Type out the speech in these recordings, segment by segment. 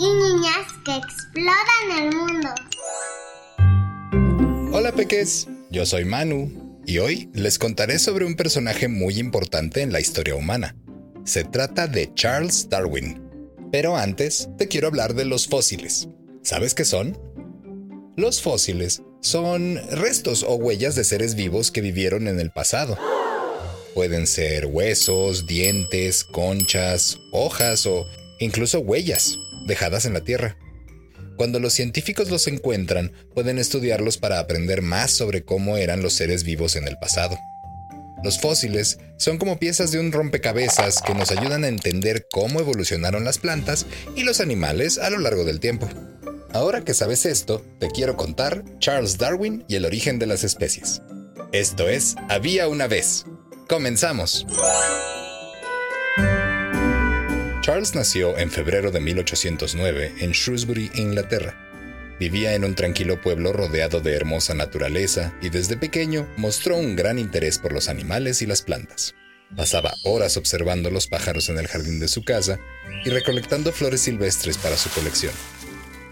y niñas que exploran el mundo. Hola peques, yo soy Manu y hoy les contaré sobre un personaje muy importante en la historia humana. Se trata de Charles Darwin. Pero antes te quiero hablar de los fósiles. ¿Sabes qué son? Los fósiles son restos o huellas de seres vivos que vivieron en el pasado. Pueden ser huesos, dientes, conchas, hojas o incluso huellas dejadas en la Tierra. Cuando los científicos los encuentran, pueden estudiarlos para aprender más sobre cómo eran los seres vivos en el pasado. Los fósiles son como piezas de un rompecabezas que nos ayudan a entender cómo evolucionaron las plantas y los animales a lo largo del tiempo. Ahora que sabes esto, te quiero contar Charles Darwin y el origen de las especies. Esto es Había una vez. Comenzamos. Charles nació en febrero de 1809 en Shrewsbury, Inglaterra. Vivía en un tranquilo pueblo rodeado de hermosa naturaleza y desde pequeño mostró un gran interés por los animales y las plantas. Pasaba horas observando los pájaros en el jardín de su casa y recolectando flores silvestres para su colección.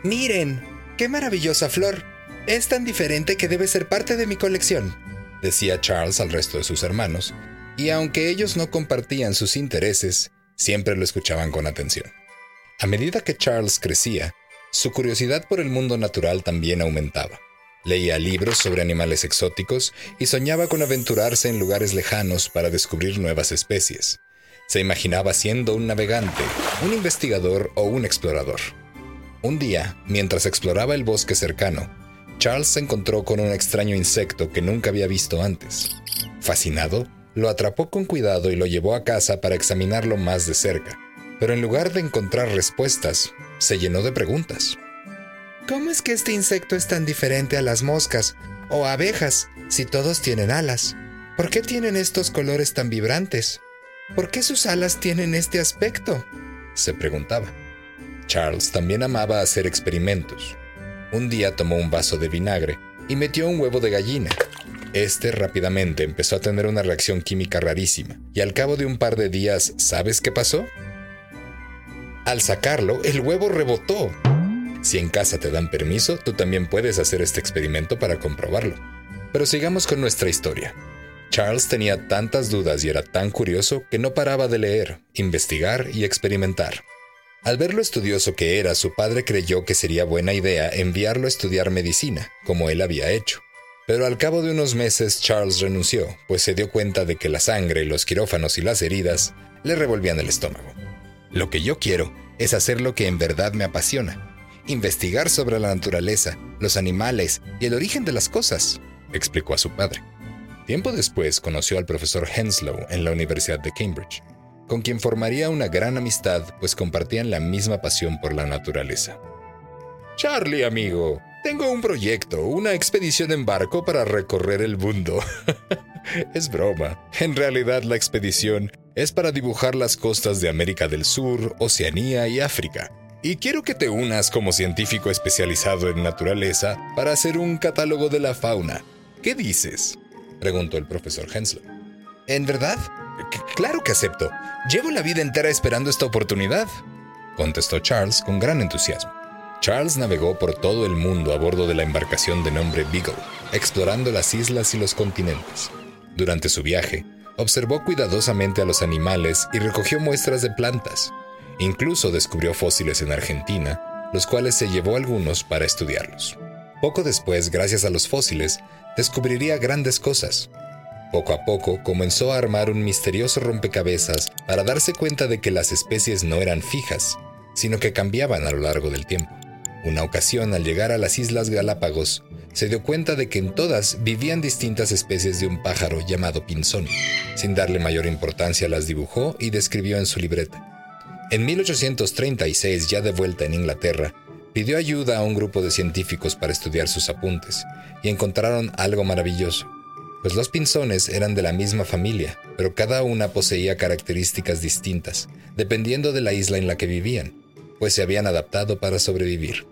Miren, qué maravillosa flor. Es tan diferente que debe ser parte de mi colección, decía Charles al resto de sus hermanos, y aunque ellos no compartían sus intereses, siempre lo escuchaban con atención. A medida que Charles crecía, su curiosidad por el mundo natural también aumentaba. Leía libros sobre animales exóticos y soñaba con aventurarse en lugares lejanos para descubrir nuevas especies. Se imaginaba siendo un navegante, un investigador o un explorador. Un día, mientras exploraba el bosque cercano, Charles se encontró con un extraño insecto que nunca había visto antes. Fascinado, lo atrapó con cuidado y lo llevó a casa para examinarlo más de cerca. Pero en lugar de encontrar respuestas, se llenó de preguntas. ¿Cómo es que este insecto es tan diferente a las moscas o abejas si todos tienen alas? ¿Por qué tienen estos colores tan vibrantes? ¿Por qué sus alas tienen este aspecto? se preguntaba. Charles también amaba hacer experimentos. Un día tomó un vaso de vinagre y metió un huevo de gallina. Este rápidamente empezó a tener una reacción química rarísima, y al cabo de un par de días, ¿sabes qué pasó? Al sacarlo, el huevo rebotó. Si en casa te dan permiso, tú también puedes hacer este experimento para comprobarlo. Pero sigamos con nuestra historia. Charles tenía tantas dudas y era tan curioso que no paraba de leer, investigar y experimentar. Al ver lo estudioso que era, su padre creyó que sería buena idea enviarlo a estudiar medicina, como él había hecho. Pero al cabo de unos meses Charles renunció, pues se dio cuenta de que la sangre, los quirófanos y las heridas le revolvían el estómago. Lo que yo quiero es hacer lo que en verdad me apasiona, investigar sobre la naturaleza, los animales y el origen de las cosas, explicó a su padre. Tiempo después conoció al profesor Henslow en la Universidad de Cambridge, con quien formaría una gran amistad, pues compartían la misma pasión por la naturaleza. Charlie, amigo, tengo un proyecto, una expedición en barco para recorrer el mundo. es broma. En realidad la expedición es para dibujar las costas de América del Sur, Oceanía y África. Y quiero que te unas como científico especializado en naturaleza para hacer un catálogo de la fauna. ¿Qué dices? preguntó el profesor Henslow. ¿En verdad? Claro que acepto. Llevo la vida entera esperando esta oportunidad, contestó Charles con gran entusiasmo. Charles navegó por todo el mundo a bordo de la embarcación de nombre Beagle, explorando las islas y los continentes. Durante su viaje, observó cuidadosamente a los animales y recogió muestras de plantas. Incluso descubrió fósiles en Argentina, los cuales se llevó algunos para estudiarlos. Poco después, gracias a los fósiles, descubriría grandes cosas. Poco a poco comenzó a armar un misterioso rompecabezas para darse cuenta de que las especies no eran fijas, sino que cambiaban a lo largo del tiempo. Una ocasión, al llegar a las Islas Galápagos, se dio cuenta de que en todas vivían distintas especies de un pájaro llamado pinzón. Sin darle mayor importancia las dibujó y describió en su libreta. En 1836, ya de vuelta en Inglaterra, pidió ayuda a un grupo de científicos para estudiar sus apuntes, y encontraron algo maravilloso, pues los pinzones eran de la misma familia, pero cada una poseía características distintas, dependiendo de la isla en la que vivían, pues se habían adaptado para sobrevivir.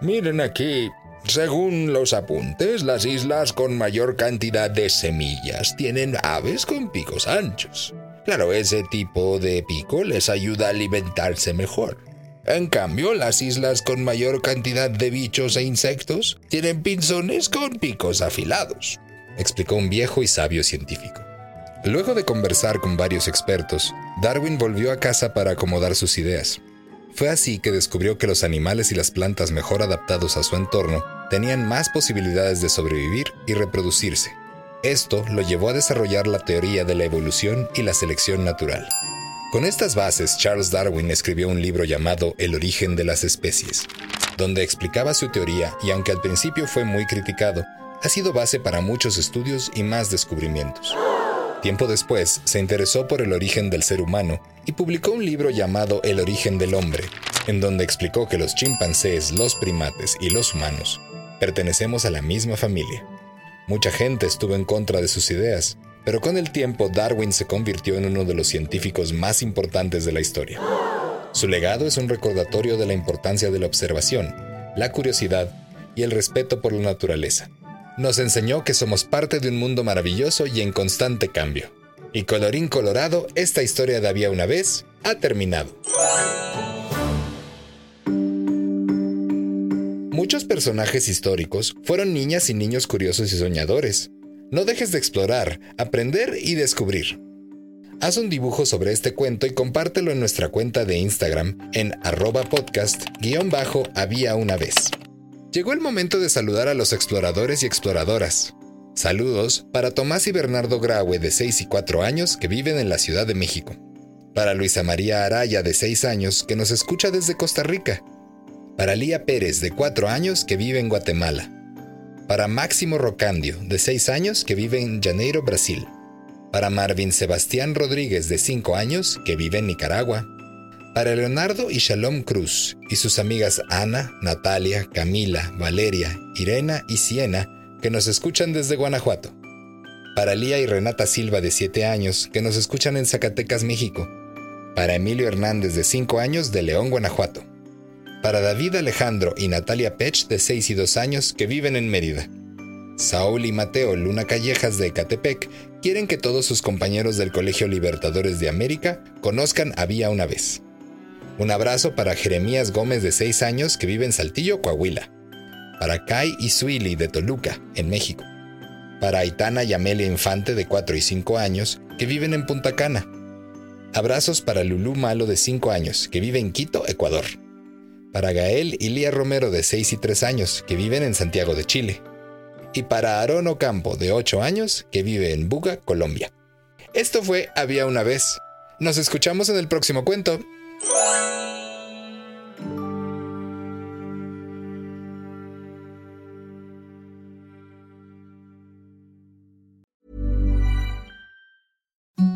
Miren aquí, según los apuntes, las islas con mayor cantidad de semillas tienen aves con picos anchos. Claro, ese tipo de pico les ayuda a alimentarse mejor. En cambio, las islas con mayor cantidad de bichos e insectos tienen pinzones con picos afilados, explicó un viejo y sabio científico. Luego de conversar con varios expertos, Darwin volvió a casa para acomodar sus ideas. Fue así que descubrió que los animales y las plantas mejor adaptados a su entorno tenían más posibilidades de sobrevivir y reproducirse. Esto lo llevó a desarrollar la teoría de la evolución y la selección natural. Con estas bases, Charles Darwin escribió un libro llamado El origen de las especies, donde explicaba su teoría y aunque al principio fue muy criticado, ha sido base para muchos estudios y más descubrimientos. Tiempo después, se interesó por el origen del ser humano y publicó un libro llamado El origen del hombre, en donde explicó que los chimpancés, los primates y los humanos pertenecemos a la misma familia. Mucha gente estuvo en contra de sus ideas, pero con el tiempo Darwin se convirtió en uno de los científicos más importantes de la historia. Su legado es un recordatorio de la importancia de la observación, la curiosidad y el respeto por la naturaleza nos enseñó que somos parte de un mundo maravilloso y en constante cambio. Y colorín colorado, esta historia de había una vez ha terminado. Muchos personajes históricos fueron niñas y niños curiosos y soñadores. No dejes de explorar, aprender y descubrir. Haz un dibujo sobre este cuento y compártelo en nuestra cuenta de Instagram en arroba podcast-había una vez. Llegó el momento de saludar a los exploradores y exploradoras. Saludos para Tomás y Bernardo Graue de 6 y 4 años que viven en la Ciudad de México. Para Luisa María Araya de 6 años que nos escucha desde Costa Rica. Para Lía Pérez de 4 años que vive en Guatemala. Para Máximo Rocandio de 6 años que vive en Janeiro, Brasil. Para Marvin Sebastián Rodríguez de 5 años que vive en Nicaragua. Para Leonardo y Shalom Cruz y sus amigas Ana, Natalia, Camila, Valeria, Irena y Siena, que nos escuchan desde Guanajuato. Para Lía y Renata Silva de 7 años, que nos escuchan en Zacatecas, México. Para Emilio Hernández de 5 años de León, Guanajuato. Para David Alejandro y Natalia Pech de 6 y 2 años que viven en Mérida. Saúl y Mateo Luna Callejas de Ecatepec quieren que todos sus compañeros del Colegio Libertadores de América conozcan Había una vez. Un abrazo para Jeremías Gómez de 6 años que vive en Saltillo, Coahuila. Para Kai y Suili de Toluca, en México. Para Aitana y Amelia Infante de 4 y 5 años que viven en Punta Cana. Abrazos para Lulú Malo de 5 años que vive en Quito, Ecuador. Para Gael y Lía Romero de 6 y 3 años que viven en Santiago de Chile. Y para Aaron Ocampo de 8 años que vive en Buga, Colombia. Esto fue Había una vez. Nos escuchamos en el próximo cuento.